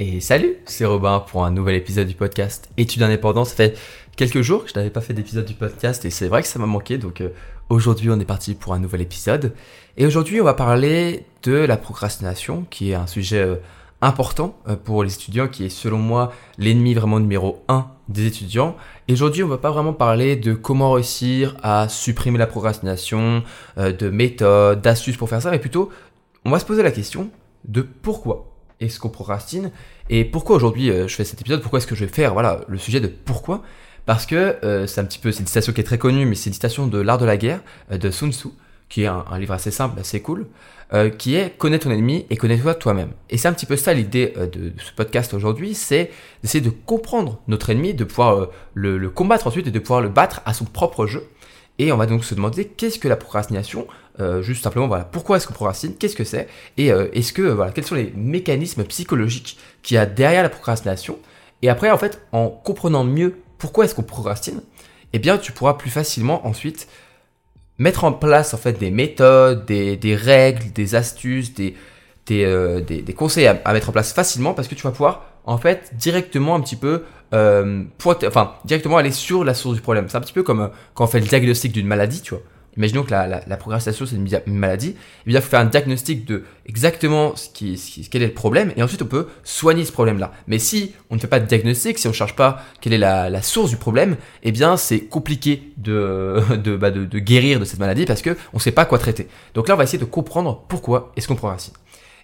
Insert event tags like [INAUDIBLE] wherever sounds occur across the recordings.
Et salut, c'est Robin pour un nouvel épisode du podcast Études indépendant. Ça fait quelques jours que je n'avais pas fait d'épisode du podcast et c'est vrai que ça m'a manqué. Donc euh, aujourd'hui, on est parti pour un nouvel épisode. Et aujourd'hui, on va parler de la procrastination, qui est un sujet euh, important euh, pour les étudiants, qui est selon moi l'ennemi vraiment numéro un des étudiants. Et aujourd'hui, on va pas vraiment parler de comment réussir à supprimer la procrastination, de méthodes, d'astuces pour faire ça, mais plutôt, on va se poser la question de pourquoi est-ce qu'on procrastine et pourquoi aujourd'hui euh, je fais cet épisode, pourquoi est-ce que je vais faire voilà le sujet de pourquoi? Parce que euh, c'est un petit peu c'est une citation qui est très connue mais c'est une citation de l'art de la guerre euh, de Sun Tzu qui est un, livre assez simple, assez cool, qui est connais ton ennemi et connais-toi toi-même. Et c'est un petit peu ça l'idée de, ce podcast aujourd'hui, c'est d'essayer de comprendre notre ennemi, de pouvoir le, combattre ensuite et de pouvoir le battre à son propre jeu. Et on va donc se demander qu'est-ce que la procrastination euh, juste simplement, voilà, pourquoi est-ce qu'on procrastine, qu'est-ce que c'est, et euh, est-ce que, voilà, quels sont les mécanismes psychologiques qu'il y a derrière la procrastination. Et après, en fait, en comprenant mieux pourquoi est-ce qu'on procrastine, eh bien, tu pourras plus facilement ensuite mettre en place en fait des méthodes, des, règles, des astuces, euh, des conseils à, à, mettre en place facilement parce que tu vas pouvoir en fait directement un petit peu euh, enfin directement aller sur la source du problème. C'est un petit peu comme quand on fait le diagnostic d'une maladie, tu vois imaginons que la, la, procrastination c'est une, maladie, eh bien il faut faire un diagnostic de exactement ce qui, quel est le problème et ensuite on peut soigner ce problème-là. Mais si on ne fait pas de diagnostic, si on ne cherche pas quelle est la, la source du problème, eh bien c'est compliqué de, [LAUGHS] de, bah, de, guérir de cette maladie parce que on ne sait pas quoi traiter. Donc là on va essayer de comprendre pourquoi est-ce qu'on procrastine.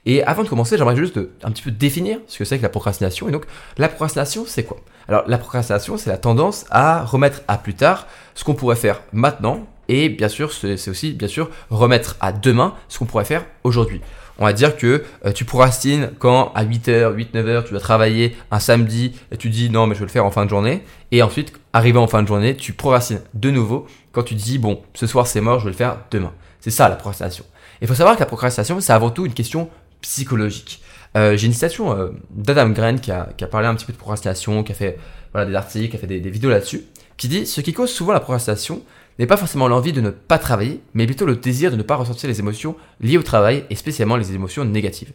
Et avant de commencer, j'aimerais juste un petit peu définir ce que c'est que la procrastination. Et donc, la procrastination, c'est quoi? Alors, la procrastination, c'est la tendance à remettre à plus tard ce qu'on pourrait faire maintenant et bien sûr, c'est aussi, bien sûr, remettre à demain ce qu'on pourrait faire aujourd'hui. On va dire que euh, tu procrastines quand à 8h, 8, 9h, tu dois travailler un samedi et tu dis non, mais je vais le faire en fin de journée. Et ensuite, arrivé en fin de journée, tu procrastines de nouveau quand tu dis bon, ce soir c'est mort, je vais le faire demain. C'est ça la procrastination. Il faut savoir que la procrastination, c'est avant tout une question psychologique. Euh, J'ai une citation euh, d'Adam Grant qui a, parlé un petit peu de procrastination, qui a fait des articles, qui a fait des, des vidéos là-dessus, qui dit ce qui cause souvent la procrastination, n'est pas forcément l'envie de ne pas travailler, mais plutôt le désir de ne pas ressentir les émotions liées au travail et spécialement les émotions négatives.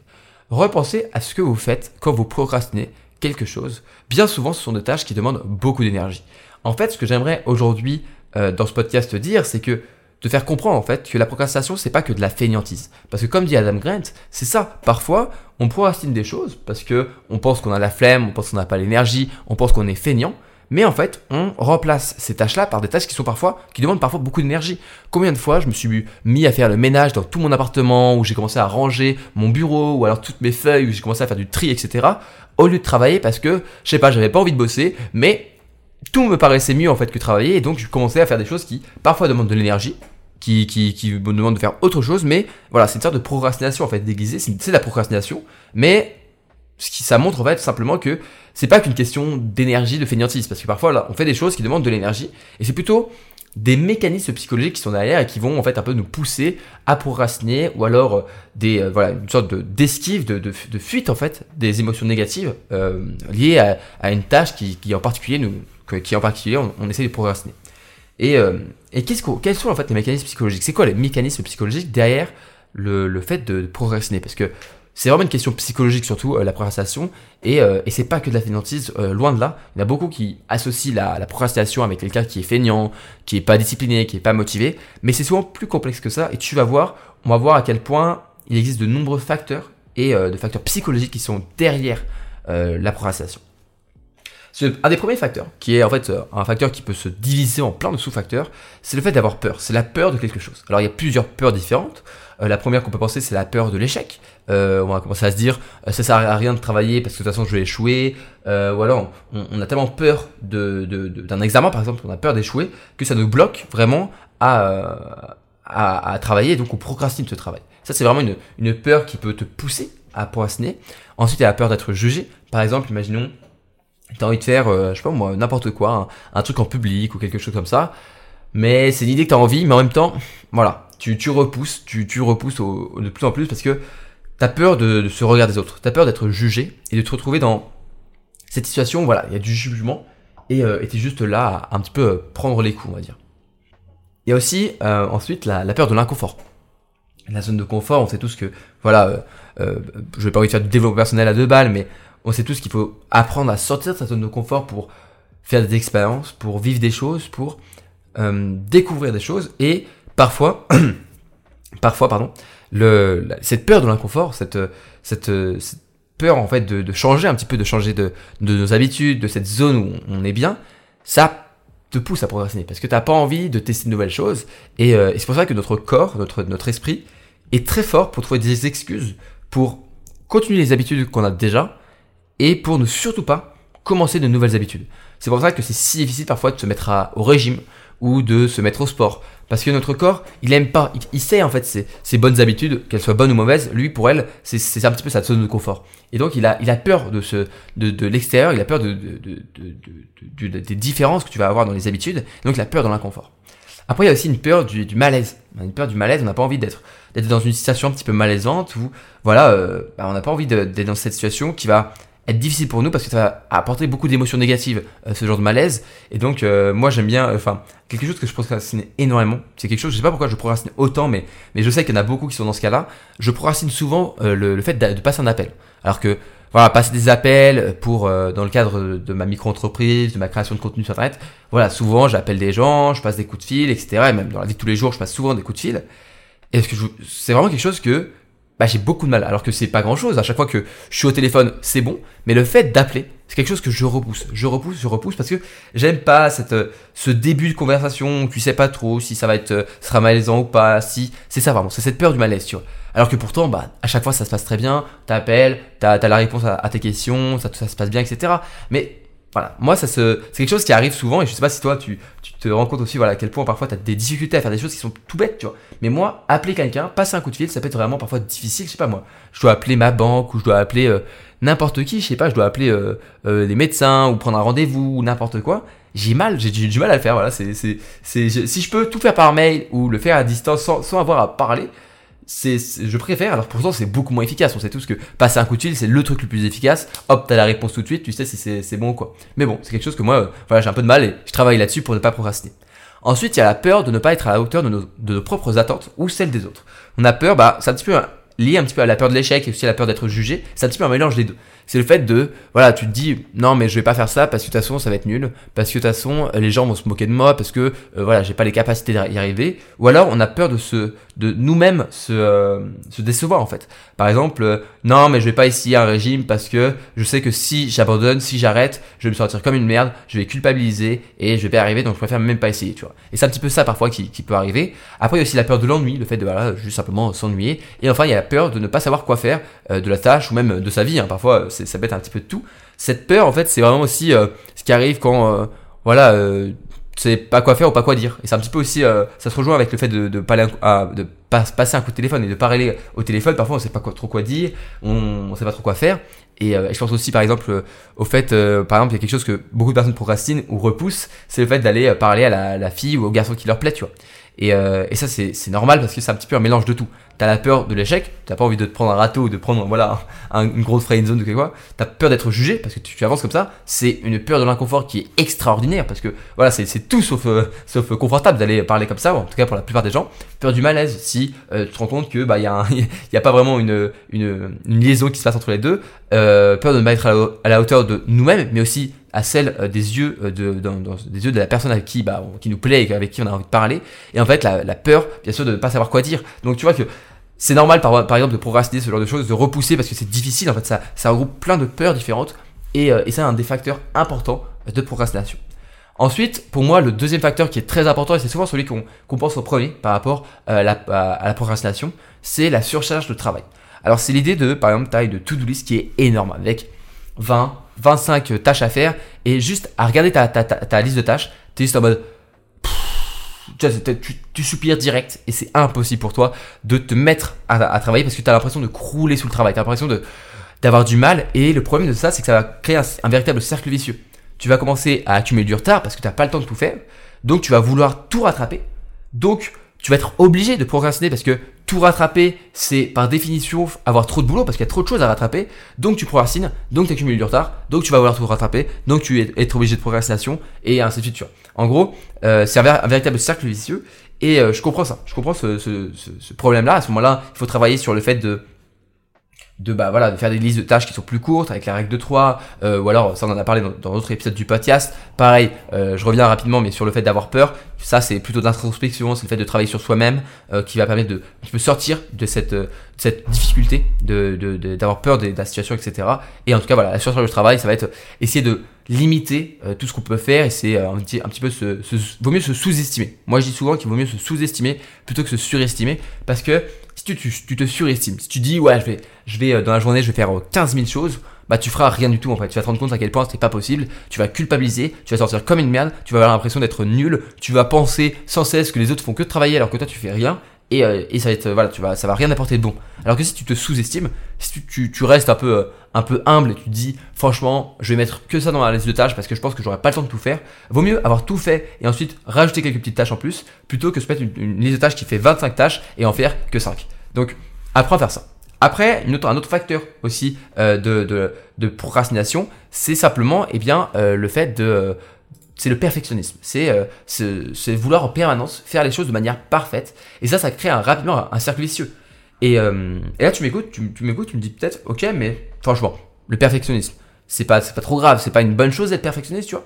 Repensez à ce que vous faites quand vous procrastinez quelque chose. Bien souvent, ce sont des tâches qui demandent beaucoup d'énergie. En fait, ce que j'aimerais aujourd'hui euh, dans ce podcast dire, c'est que de faire comprendre en fait que la procrastination c'est pas que de la fainéantise parce que comme dit Adam Grant c'est ça parfois on procrastine des choses parce que on pense qu'on a la flemme on pense qu'on n'a pas l'énergie on pense qu'on est feignant mais en fait, on remplace ces tâches-là par des tâches qui sont parfois, qui demandent parfois beaucoup d'énergie. Combien de fois je me suis mis à faire le ménage dans tout mon appartement, où j'ai commencé à ranger mon bureau, ou alors toutes mes feuilles, où j'ai commencé à faire du tri, etc. Au lieu de travailler parce que, je sais pas, j'avais pas envie de bosser, mais tout me paraissait mieux en fait que travailler, et donc je commençais à faire des choses qui parfois demandent de l'énergie, qui, qui, qui me demandent de faire autre chose, mais voilà, c'est une sorte de procrastination en fait déguisée, c'est de la procrastination, mais ce qui ça montre en fait simplement que c'est pas qu'une question d'énergie, de fainéantise, parce que parfois là, on fait des choses qui demandent de l'énergie, et c'est plutôt des mécanismes psychologiques qui sont derrière et qui vont en fait un peu nous pousser à procrastiner ou alors euh, des euh, voilà une sorte de d'esquive de, de, fuite en fait des émotions négatives euh, liées à, à, une tâche qui, qui en particulier nous qui en particulier on, essaie de procrastiner et euh, quels sont en fait les mécanismes psychologiques? C'est quoi les mécanismes psychologiques derrière le, le fait de procrastiner? Parce que c'est vraiment une question psychologique surtout, euh, la procrastination. Et, euh, et c'est pas que de la fainéantise, euh, loin de là. Il y en a beaucoup qui associent la, la procrastination avec quelqu'un qui est feignant, qui est pas discipliné, qui est pas motivé. Mais c'est souvent plus complexe que ça. Et tu vas voir, on va voir à quel point il existe de nombreux facteurs et de facteurs psychologiques qui sont derrière la procrastination. C'est un des premiers facteurs, qui est en fait un facteur qui peut se diviser en plein de sous-facteurs, c'est le fait d'avoir peur. C'est la peur de quelque chose. Alors il y a plusieurs peurs différentes. la première qu'on peut penser, c'est la peur de l'échec. Euh, on va commencer à se dire euh, ça sert à rien de travailler parce que de toute façon je vais échouer euh, ou alors on, a tellement peur de, d'un examen par exemple on a peur d'échouer que ça nous bloque vraiment à, à, travailler donc on procrastine ce travail ça c'est vraiment une, une peur qui peut te pousser à procrastiner ensuite il y a la peur d'être jugé par exemple imaginons t'as envie de faire je sais pas moi n'importe quoi un, truc en public ou quelque chose comme ça mais c'est l'idée que t'as envie mais en même temps voilà tu, tu repousses tu, tu repousses de plus en plus parce que T'as peur de, ce regard des autres, t'as peur d'être jugé et de te retrouver dans cette situation, voilà, il y a du jugement et euh, t'es juste là à un petit peu euh, prendre les coups, on va dire. Il y a aussi euh, ensuite la, peur de l'inconfort. La zone de confort, on sait tous que, voilà, euh, je vais pas envie de faire du développement personnel à deux balles, mais on sait tous qu'il faut apprendre à sortir de sa zone de confort pour faire des expériences, pour vivre des choses, pour euh, découvrir des choses. Et parfois, [CLEARS THROAT] parfois, pardon, le, cette peur de l'inconfort, cette, cette, peur en fait de, changer un petit peu, de changer de, de nos habitudes, de cette zone où on est bien, ça te pousse à progresser parce que tu n'as pas envie de tester de nouvelles choses. Et, euh, et c'est pour ça que notre corps, notre, notre esprit est très fort pour trouver des excuses pour continuer les habitudes qu'on a déjà et pour ne surtout pas commencer de nouvelles habitudes. C'est pour ça que c'est si difficile parfois de se mettre au régime ou de se mettre au sport. Parce que notre corps, il aime pas, il, sait en fait ses, ses bonnes habitudes, qu'elles soient bonnes ou mauvaises, lui pour elle, c'est un petit peu sa zone de confort. Et donc il a, il a peur de, ce, de, de l'extérieur, il a peur de, de, de, des différences que tu vas avoir dans les habitudes, donc il a peur de l'inconfort. Après il y a aussi une peur du, du malaise. Une peur du malaise, on n'a pas envie d'être dans une situation un petit peu malaisante où voilà, euh, bah, on n'a pas envie d'être dans cette situation qui va être difficile pour nous parce que ça va apporter beaucoup d'émotions négatives, euh, ce genre de malaise. Et donc, euh, moi, j'aime bien, enfin, quelque chose que je procrastine énormément. C'est quelque chose, je sais pas pourquoi je procrastine autant, mais, mais je sais qu'il y en a beaucoup qui sont dans ce cas-là. Je procrastine souvent euh, le, fait de, de, passer un appel. Alors que, voilà, passer des appels pour, dans le cadre de ma micro-entreprise, de ma création de contenu sur Internet, voilà, souvent, j'appelle des gens, je passe des coups de fil, etc. Et même dans la vie de tous les jours, je passe souvent des coups de fil. Et c'est vraiment quelque chose que bah, j'ai beaucoup de mal. Alors que c'est pas grand chose. À chaque fois que je suis au téléphone, c'est bon. Mais le fait d'appeler, c'est quelque chose que je repousse. Je repousse, je repousse parce que j'aime pas cette, euh, ce début de conversation où tu sais pas trop si ça va être, euh, sera malaisant ou pas, si, c'est ça vraiment. C'est cette peur du malaise, tu vois. Alors que pourtant, bah, à chaque fois, ça se passe très bien. T'appelles, t'as, as la réponse à, tes questions, ça, ça se passe bien, etc. Mais voilà, moi ça se, c'est quelque chose qui arrive souvent et je sais pas si toi tu, tu te rends compte aussi voilà à quel point parfois tu as des difficultés à faire des choses qui sont tout bêtes, tu vois. Mais moi, appeler quelqu'un, passer un coup de fil, ça peut être vraiment parfois difficile, je sais pas moi. Je dois appeler ma banque ou je dois appeler euh, n'importe qui, je sais pas, je dois appeler euh, euh, des médecins ou prendre un rendez-vous ou n'importe quoi. J'ai mal, j'ai du mal à le faire, voilà, c'est c'est si je peux tout faire par mail ou le faire à distance sans, sans avoir à parler, c'est, je préfère, alors pourtant c'est beaucoup moins efficace. On sait tous que passer un coup de fil, c'est le truc le plus efficace. Hop, t'as la réponse tout de suite, tu sais si c'est, bon ou quoi. Mais bon, c'est quelque chose que moi, euh, voilà, j'ai un peu de mal et je travaille là-dessus pour ne pas procrastiner. Ensuite, il y a la peur de ne pas être à la hauteur de nos, de nos propres attentes ou celles des autres. On a peur, bah, c'est un petit peu lié un petit peu à la peur de l'échec et aussi à la peur d'être jugé. C'est un petit peu un mélange des deux c'est le fait de, voilà, tu te dis, non, mais je vais pas faire ça parce que de toute façon, ça va être nul, parce que de toute façon, les gens vont se moquer de moi, parce que, euh, voilà, j'ai pas les capacités d'y arriver, ou alors on a peur de se, de nous-mêmes se, euh, se décevoir, en fait. Par exemple, euh, non, mais je vais pas essayer un régime parce que je sais que si j'abandonne, si j'arrête, je vais me sentir comme une merde, je vais culpabiliser et je vais pas arriver, donc je préfère même pas essayer, tu vois. Et c'est un petit peu ça, parfois, qui, qui peut arriver. Après, il y a aussi la peur de l'ennui, le fait de, voilà, juste simplement s'ennuyer. Et enfin, il y a peur de ne pas savoir quoi faire de la tâche ou même de sa vie, hein. Parfois, ça peut être un petit peu de tout. Cette peur, en fait, c'est vraiment aussi euh, ce qui arrive quand, euh, voilà, euh, tu sais pas quoi faire ou pas quoi dire. Et c'est un petit peu aussi, ça se rejoint avec le fait de, de, de passer un coup de téléphone et de parler au téléphone. Parfois, on sait pas trop quoi dire, on, on sait pas trop quoi faire. Et je pense aussi, par exemple, au fait, par exemple, il y a quelque chose que beaucoup de personnes procrastinent ou repoussent, c'est le fait d'aller parler à la, fille ou au garçon qui leur plaît, tu vois. Et ça, c'est normal parce que c'est un petit peu un mélange de tout t'as la peur de l'échec, t'as pas envie de te prendre un râteau ou de prendre voilà une grosse friend zone ou quelque quoi, t'as peur d'être jugé parce que tu, avances comme ça, c'est une peur de l'inconfort qui est extraordinaire parce que voilà c'est tout sauf euh, sauf confortable d'aller parler comme ça, en tout cas pour la plupart des gens, peur du malaise si euh, tu te rends compte que bah il y a [LAUGHS] y a pas vraiment une, une, une liaison qui se passe entre les deux, euh, peur de ne pas être à la, hauteur de nous-mêmes, mais aussi à celle des yeux de des yeux de la personne avec qui bah qui nous plaît et avec qui on a envie de parler. Et en fait la, la peur bien sûr de ne pas savoir quoi dire. Donc tu vois que c'est normal par, exemple de procrastiner ce genre de choses, de repousser parce que c'est difficile en fait, ça, ça regroupe plein de peurs différentes et, euh, et c'est un des facteurs importants de procrastination. Ensuite, pour moi, le deuxième facteur qui est très important, et c'est souvent celui qu'on pense au premier par rapport euh, à, la, à, la, procrastination, c'est la surcharge de travail. Alors c'est l'idée de, par exemple, taille de to-do list qui est énorme, avec 20, 25 tâches à faire, et juste à regarder ta, ta, ta, ta liste de tâches, tu es juste en mode, tu, soupires direct et c'est impossible pour toi de te mettre à, travailler parce que tu as l'impression de crouler sous le travail, tu as l'impression d'avoir du mal et le problème de ça c'est que ça va créer un, véritable cercle vicieux. Tu vas commencer à accumuler du retard parce que tu n'as pas le temps de tout faire, donc tu vas vouloir tout rattraper, donc tu vas être obligé de procrastiner parce que tout rattraper, c'est par définition avoir trop de boulot parce qu'il y a trop de choses à rattraper. Donc tu procrastines, donc tu accumules du retard, donc tu vas vouloir tout rattraper, donc tu es être obligé de procrastination et ainsi de suite. En gros, euh, c'est un, véritable cercle vicieux et euh, je comprends ça. Je comprends ce problème-là. À ce moment-là, il faut travailler sur le fait de de bah voilà de faire des listes de tâches qui sont plus courtes avec la règle de 3 euh, ou alors ça on en a parlé dans, d'autres épisodes du podcast. Pareil euh, je reviens rapidement mais sur le fait d'avoir peur ça c'est plutôt d'introspection c'est le fait de travailler sur soi-même euh, qui va permettre de tu peux sortir de cette euh, cette difficulté de d'avoir de, peur de, de, la situation etc et en tout cas voilà la sur le travail ça va être essayer de limiter euh, tout ce qu'on peut faire et c'est un, petit, un petit peu se, se, vaut mieux se sous-estimer. Moi je dis souvent qu'il vaut mieux se sous-estimer plutôt que se surestimer parce que si tu, te surestimes, si tu dis ouais je vais, je vais euh, dans la journée je vais faire 15 euh, 000 choses, bah tu feras rien du tout en fait. Tu vas te rendre compte à quel point c'est pas possible. Tu vas culpabiliser, tu vas sortir comme une merde, tu vas avoir l'impression d'être nul, tu vas penser sans cesse que les autres font que travailler alors que toi tu fais rien. Et, euh, et ça va être voilà, tu vas, ça va rien apporter de bon. Alors que si tu te sous-estimes, si tu, tu, tu, restes un peu, euh, un peu humble et tu te dis franchement, je vais mettre que ça dans ma liste de tâches parce que je pense que j'aurai pas le temps de tout faire. Vaut mieux avoir tout fait et ensuite rajouter quelques petites tâches en plus plutôt que se mettre une, liste de tâches qui fait 25 tâches et en faire que 5. Donc apprends à faire ça. Après, une autre, un autre facteur aussi euh, de, de, de, procrastination, c'est simplement eh bien, euh, le fait de... C'est le perfectionnisme. C'est euh, vouloir en permanence faire les choses de manière parfaite. Et ça, ça crée un, rapidement un cercle vicieux. Et, euh, et, là, tu m'écoutes, tu, m'écoutes, tu me dis peut-être, ok, mais franchement, le perfectionnisme, c'est pas, pas trop grave, c'est pas une bonne chose d'être perfectionniste, tu vois.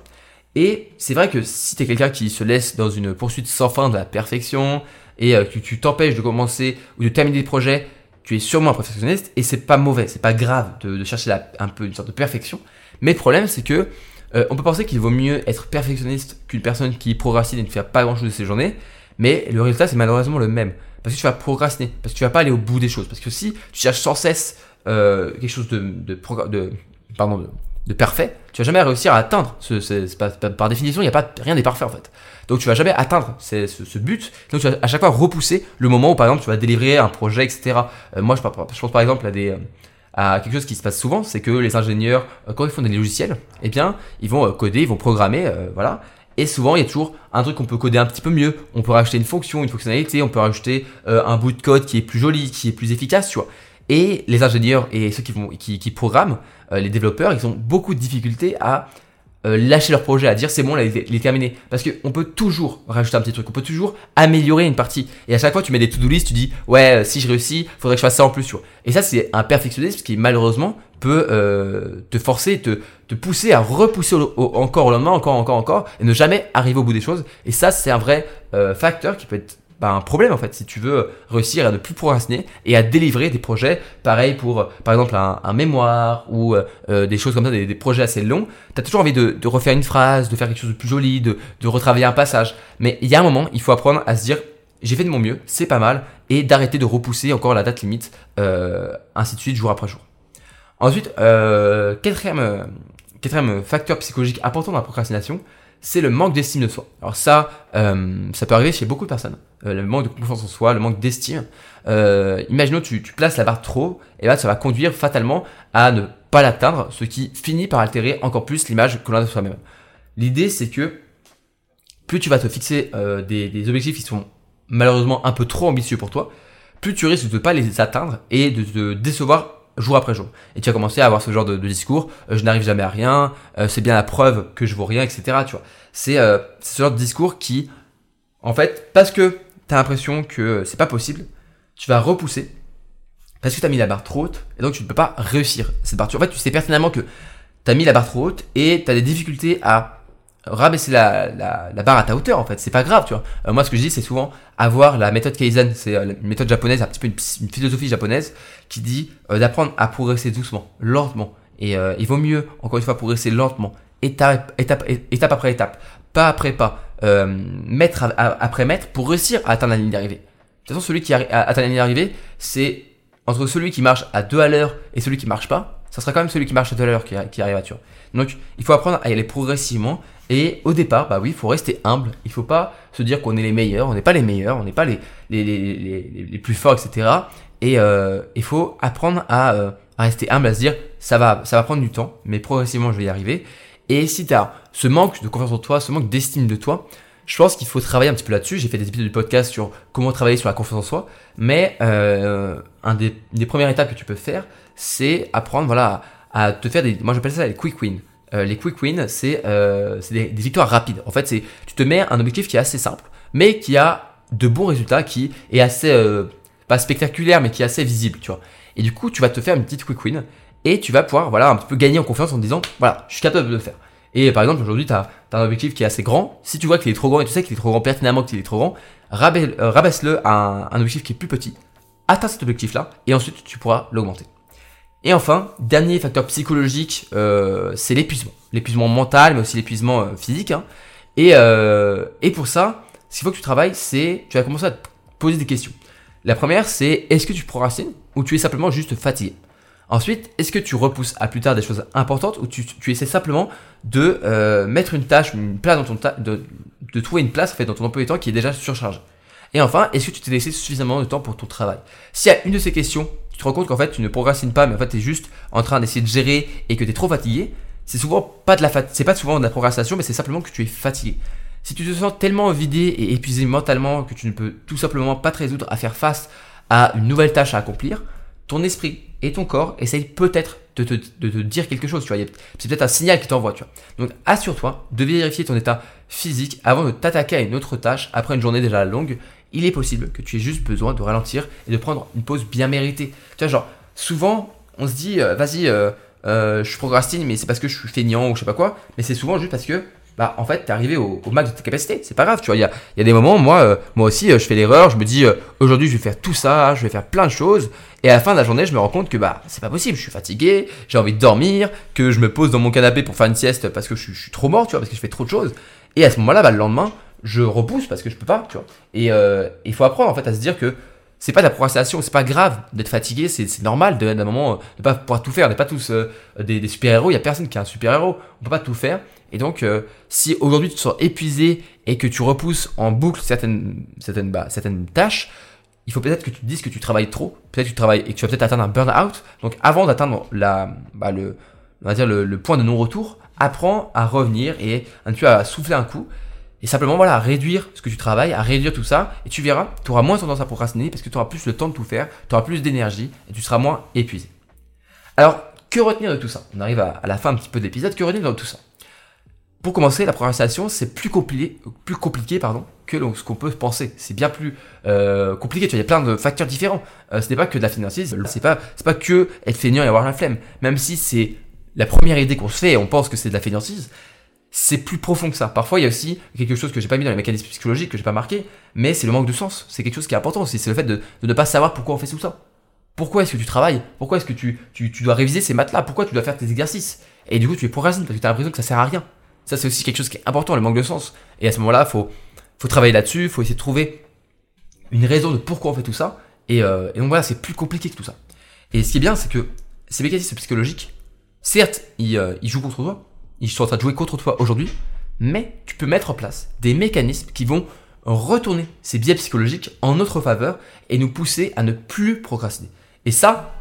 Et c'est vrai que si t'es quelqu'un qui se laisse dans une poursuite sans fin de la perfection et que tu t'empêches de commencer ou de terminer des projets tu es sûrement un perfectionniste et c'est pas mauvais, c'est pas grave de, chercher un peu une sorte de perfection. Mais le problème, c'est que euh, on peut penser qu'il vaut mieux être perfectionniste qu'une personne qui procrastine et ne fait pas grand chose de ses journées, mais le résultat c'est malheureusement le même. Parce que tu vas procrastiner, parce que tu vas pas aller au bout des choses, parce que si tu cherches sans cesse euh, quelque chose de, de, parfait, tu vas jamais réussir à atteindre. Ce, pas, par définition, il n'y a pas rien n'est parfait en fait. Donc tu vas jamais atteindre ce, but. Donc tu vas à chaque fois repousser le moment où par exemple tu vas délivrer un projet, etc. Euh, moi je, pense par exemple à quelque chose qui se passe souvent, c'est que les ingénieurs euh, quand ils font des logiciels, eh bien ils vont coder, ils vont programmer, voilà. Et souvent, il y a toujours un truc qu'on peut coder un petit peu mieux. On peut rajouter une fonction, une fonctionnalité, on peut rajouter un bout de code qui est plus joli, qui est plus efficace, tu vois. Et les ingénieurs et ceux qui, vont, qui, qui programment, euh, les développeurs, ils ont beaucoup de difficultés à euh, lâcher leur projet, à dire c'est bon, là, il est terminé. Parce qu'on peut toujours rajouter un petit truc, on peut toujours améliorer une partie. Et à chaque fois, tu mets des to-do list, tu dis ouais, euh, si je réussis, faudrait que je fasse ça en plus. Tu vois. Et ça, c'est un perfectionnisme qui malheureusement peut euh, te forcer, te, pousser à repousser au, au, encore au lendemain, encore, encore, encore, et ne jamais arriver au bout des choses. Et ça, c'est un vrai euh, facteur qui peut être bah, un problème en fait si tu veux réussir à ne plus procrastiner et à délivrer des projets pareil pour par exemple un, mémoire ou euh, des choses comme ça des, projets assez longs. Tu as toujours envie de, refaire une phrase de faire quelque chose de plus joli de, retravailler un passage. Mais il y a un moment il faut apprendre à se dire j'ai fait de mon mieux c'est pas mal et d'arrêter de repousser encore la date limite euh, ainsi de suite jour après jour ensuite euh, quatrième quatrième facteur psychologique important dans la procrastination c'est le manque d'estime de soi. Alors ça, euh, ça peut arriver chez beaucoup de personnes. Euh, le manque de confiance en soi, le manque d'estime. Euh, imaginons tu, tu places la barre trop, et là ça va conduire fatalement à ne pas l'atteindre, ce qui finit par altérer encore plus l'image que l'on a de soi-même. L'idée c'est que plus tu vas te fixer euh, des, des objectifs qui sont malheureusement un peu trop ambitieux pour toi, plus tu risques de ne pas les atteindre et de te décevoir jour après jour. Et tu as commencé à avoir ce genre de, discours, euh, je n'arrive jamais à rien, euh, c'est bien la preuve que je vaux rien, etc. Tu vois, c'est euh, ce genre de discours qui, en fait, parce que tu as l'impression que c'est pas possible, tu vas repousser parce que tu as mis la barre trop haute et donc tu ne peux pas réussir cette barre. En fait, tu sais personnellement que tu as mis la barre trop haute et tu as des difficultés à rabaisser la, la, barre à ta hauteur en fait. C'est pas grave tu vois. Euh, moi ce que je dis c'est souvent avoir la méthode Kaizen. C'est euh, une méthode japonaise un petit peu une, philosophie japonaise qui dit euh, d'apprendre à progresser doucement lentement. Et il vaut mieux encore une fois progresser lentement étape étape étape après étape pas après pas mètre après mètre pour réussir à atteindre la ligne d'arrivée. De toute façon celui qui atteint la ligne d'arrivée c'est entre celui qui marche à deux à l'heure et celui qui marche pas. Ça sera quand même celui qui marche à deux à l'heure qui, qui arrive à tu vois donc il faut apprendre à y aller progressivement et au départ, bah oui, il faut rester humble. Il faut pas se dire qu'on est les meilleurs. On n'est pas les meilleurs. On n'est pas les, les, les, les, plus forts, etc. Et euh, il faut apprendre à, euh, à, rester humble, à se dire ça va, ça va prendre du temps, mais progressivement je vais y arriver. Et si tu as ce manque de confiance en toi, ce manque d'estime de toi, je pense qu'il faut travailler un petit peu là-dessus. J'ai fait des épisodes de podcast sur comment travailler sur la confiance en soi, mais euh, un des, des premières étapes que tu peux faire, c'est apprendre voilà à te faire des, moi j'appelle ça les quick wins euh, les quick wins, c'est euh, des, victoires rapides. En fait, c'est tu te mets un objectif qui est assez simple, mais qui a de bons résultats, qui est assez euh, pas spectaculaire, mais qui est assez visible, tu vois. Et du coup, tu vas te faire une petite quick win et tu vas pouvoir voilà, un petit peu gagner en confiance en te disant voilà, je suis capable de le faire. Et par exemple, aujourd'hui, tu as, un objectif qui est assez grand. Si tu vois qu'il est trop grand et tu sais qu'il est trop grand pertinemment qu'il est trop grand, rabaisse-le à un, objectif qui est plus petit. Atteins cet objectif-là et ensuite tu pourras l'augmenter. Et enfin, dernier facteur psychologique, euh, c'est l'épuisement. L'épuisement mental, mais aussi l'épuisement euh, physique. Hein. Et, et pour ça, ce qu'il faut que tu travailles, c'est tu vas commencer à te poser des questions. La première, c'est est-ce que tu procrastines ou tu es simplement juste fatigué? Ensuite, est-ce que tu repousses à plus tard des choses importantes ou tu, essaies simplement de euh, mettre une tâche, une place dans ton de, de, trouver une place dans ton emploi du temps qui est déjà surchargé Et enfin, est-ce que tu t'es laissé suffisamment de temps pour ton travail? S'il y a une de ces questions, tu te rends compte qu'en fait tu ne procrastines pas, mais en fait tu es juste en train d'essayer de gérer et que tu es trop fatigué, c'est souvent pas de la c'est pas souvent de la procrastination, mais c'est simplement que tu es fatigué. Si tu te sens tellement vidé et épuisé mentalement que tu ne peux tout simplement pas te résoudre à faire face à une nouvelle tâche à accomplir, ton esprit et ton corps essayent peut-être de te, dire quelque chose, tu vois. C'est peut-être un signal qui t'envoie, tu vois. Donc assure-toi de vérifier ton état physique avant de t'attaquer à une autre tâche après une journée déjà longue. Il est possible que tu aies juste besoin de ralentir et de prendre une pause bien méritée. Tu vois, genre, souvent, on se dit, euh, vas-y, euh, euh, je procrastine, mais c'est parce que je suis feignant ou je sais pas quoi. Mais c'est souvent juste parce que bah en fait t'es arrivé au, max de tes capacités. C'est pas grave tu vois. Il y a, des moments moi euh, moi aussi euh, je fais l'erreur. Je me dis aujourd'hui je vais faire tout ça je vais faire plein de choses. Et à la fin de la journée je me rends compte que bah c'est pas possible. Je suis fatigué j'ai envie de dormir que je me pose dans mon canapé pour faire une sieste parce que je, suis trop mort tu vois parce que je fais trop de choses. Et à ce moment là bah, le lendemain je repousse parce que je peux pas tu vois et il faut apprendre en fait à se dire que c'est pas de la procrastination, c'est pas grave d'être fatigué, c'est normal d'un moment de pas pouvoir tout faire. On n'est pas tous des, des super-héros, il y a personne qui est un super-héros, on peut pas tout faire. Et donc, euh, si aujourd'hui tu te sens épuisé et que tu repousses en boucle certaines, certaines, bah, certaines tâches, il faut peut-être que tu te dises que tu travailles trop, peut-être que tu travailles et que tu vas peut-être atteindre un burn-out. Donc, avant d'atteindre la, bah, le, dire le, point de non-retour, apprends à revenir et peu à souffler un coup et simplement voilà, réduire ce que tu travailles, à réduire tout ça, et tu verras, tu auras moins tendance à procrastiner parce que tu auras plus le temps de tout faire, tu auras plus d'énergie et tu seras moins épuisé. Alors, que retenir de tout ça? On arrive à, à la fin un petit peu de l'épisode, que retenir de tout ça? Pour commencer, la procrastination, c'est plus compliqué, plus compliqué pardon, que ce qu'on peut penser. C'est bien plus euh, compliqué. Tu vois, il y a plein de facteurs différents. Euh, ce n'est pas que de la financière, c'est pas, c'est pas que être feignant et avoir la flemme. Même si c'est la première idée qu'on se fait et on pense que c'est de la fainéantise, c'est plus profond que ça. Parfois, il y a aussi quelque chose que j'ai pas mis dans les mécanismes psychologiques, que j'ai pas marqué, mais c'est le manque de sens. C'est quelque chose qui est important aussi. C'est le fait de, ne pas savoir pourquoi on fait tout ça. Pourquoi est-ce que tu travailles? Pourquoi est-ce que tu, tu, dois réviser ces maths-là? Pourquoi tu dois faire tes exercices? Et du coup, tu es procrastines parce que tu as l'impression que ça sert à rien. Ça, c'est aussi quelque chose qui est important, le manque de sens. Et à ce moment-là, faut, faut travailler là-dessus, faut essayer de trouver une raison de pourquoi on fait tout ça. Et, euh, donc voilà, c'est plus compliqué que tout ça. Et ce qui est bien, c'est que ces mécanismes psychologiques, certes, ils, euh, ils jouent contre toi, ils sont en train de jouer contre toi aujourd'hui, mais tu peux mettre en place des mécanismes qui vont retourner ces biais psychologiques en notre faveur et nous pousser à ne plus procrastiner. Et ça,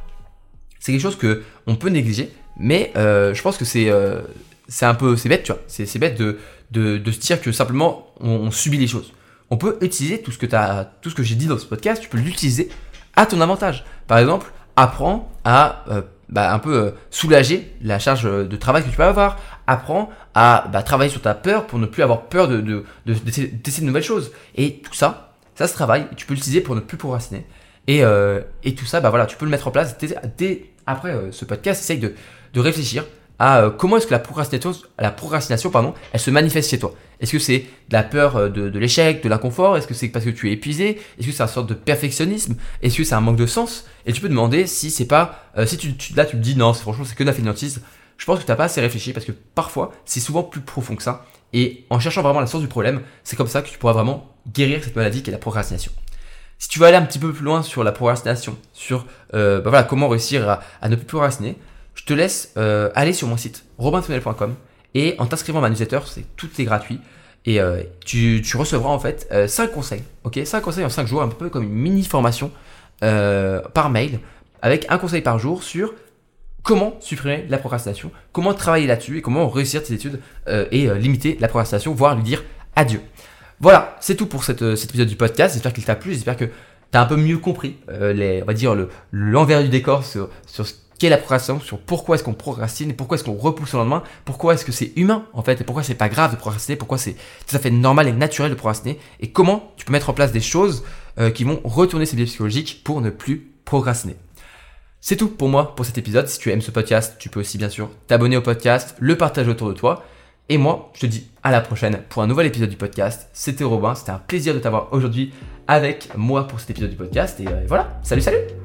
c'est quelque chose que on peut négliger, mais euh, je pense que c'est euh, c'est un peu, c'est bête, tu vois. C'est bête de, de, se dire que simplement on, subit les choses. On peut utiliser tout ce que as, tout ce que j'ai dit dans ce podcast, tu peux l'utiliser à ton avantage. Par exemple, apprends à euh, bah, un peu soulager la charge de travail que tu peux avoir. Apprends à bah, travailler sur ta peur pour ne plus avoir peur de, de, nouvelles choses. Et tout ça, ça se travaille. tu peux l'utiliser pour ne plus procrastiner. Et, euh, tout ça, bah voilà, tu peux le mettre en place dès, après ce podcast. Essaye de, réfléchir à euh, comment est-ce que la procrastination, pardon, elle se manifeste chez toi. Est-ce que c'est de la peur euh, de, l'échec, de l'inconfort? Est-ce que c'est parce que tu es épuisé? Est-ce que c'est une sorte de perfectionnisme? Est-ce que c'est un manque de sens? Et tu peux demander si c'est pas, euh, si tu, là tu te dis non, franchement c'est que de la fainéantise. Je pense que tu n'as pas assez réfléchi parce que parfois c'est souvent plus profond que ça. Et en cherchant vraiment la source du problème, c'est comme ça que tu pourras vraiment guérir cette maladie qui est la procrastination. Si tu veux aller un petit peu plus loin sur la procrastination, sur bah voilà, comment réussir à, ne plus procrastiner, je te laisse euh, aller sur mon site robintonel.com et en t'inscrivant à ma newsletter, c'est tout est gratuit. Et euh, tu, recevras en fait 5 euh, conseils, ok? 5 conseils en 5 jours, un peu comme une mini formation par mail, avec un conseil par jour sur comment supprimer la procrastination, comment travailler là-dessus et comment réussir tes études et limiter la procrastination, voire lui dire adieu. Voilà, c'est tout pour cette, cet épisode du podcast. J'espère qu'il t'a plu, j'espère que tu as un peu mieux compris les, on va dire l'envers du décor sur, sur ce qu'est la procrastination, sur pourquoi est-ce qu'on procrastine, et pourquoi est-ce qu'on repousse le lendemain, pourquoi est-ce que c'est humain en fait, et pourquoi c'est pas grave de procrastiner, pourquoi c'est tout à fait normal et naturel de procrastiner, et comment tu peux mettre en place des choses euh, qui vont retourner ces biais psychologiques pour ne plus procrastiner. C'est tout pour moi pour cet épisode. Si tu aimes ce podcast, tu peux aussi bien sûr t'abonner au podcast, le partager autour de toi. Et moi, je te dis à la prochaine pour un nouvel épisode du podcast. C'était Robin, c'était un plaisir de t'avoir aujourd'hui avec moi pour cet épisode du podcast. Et euh, voilà, salut salut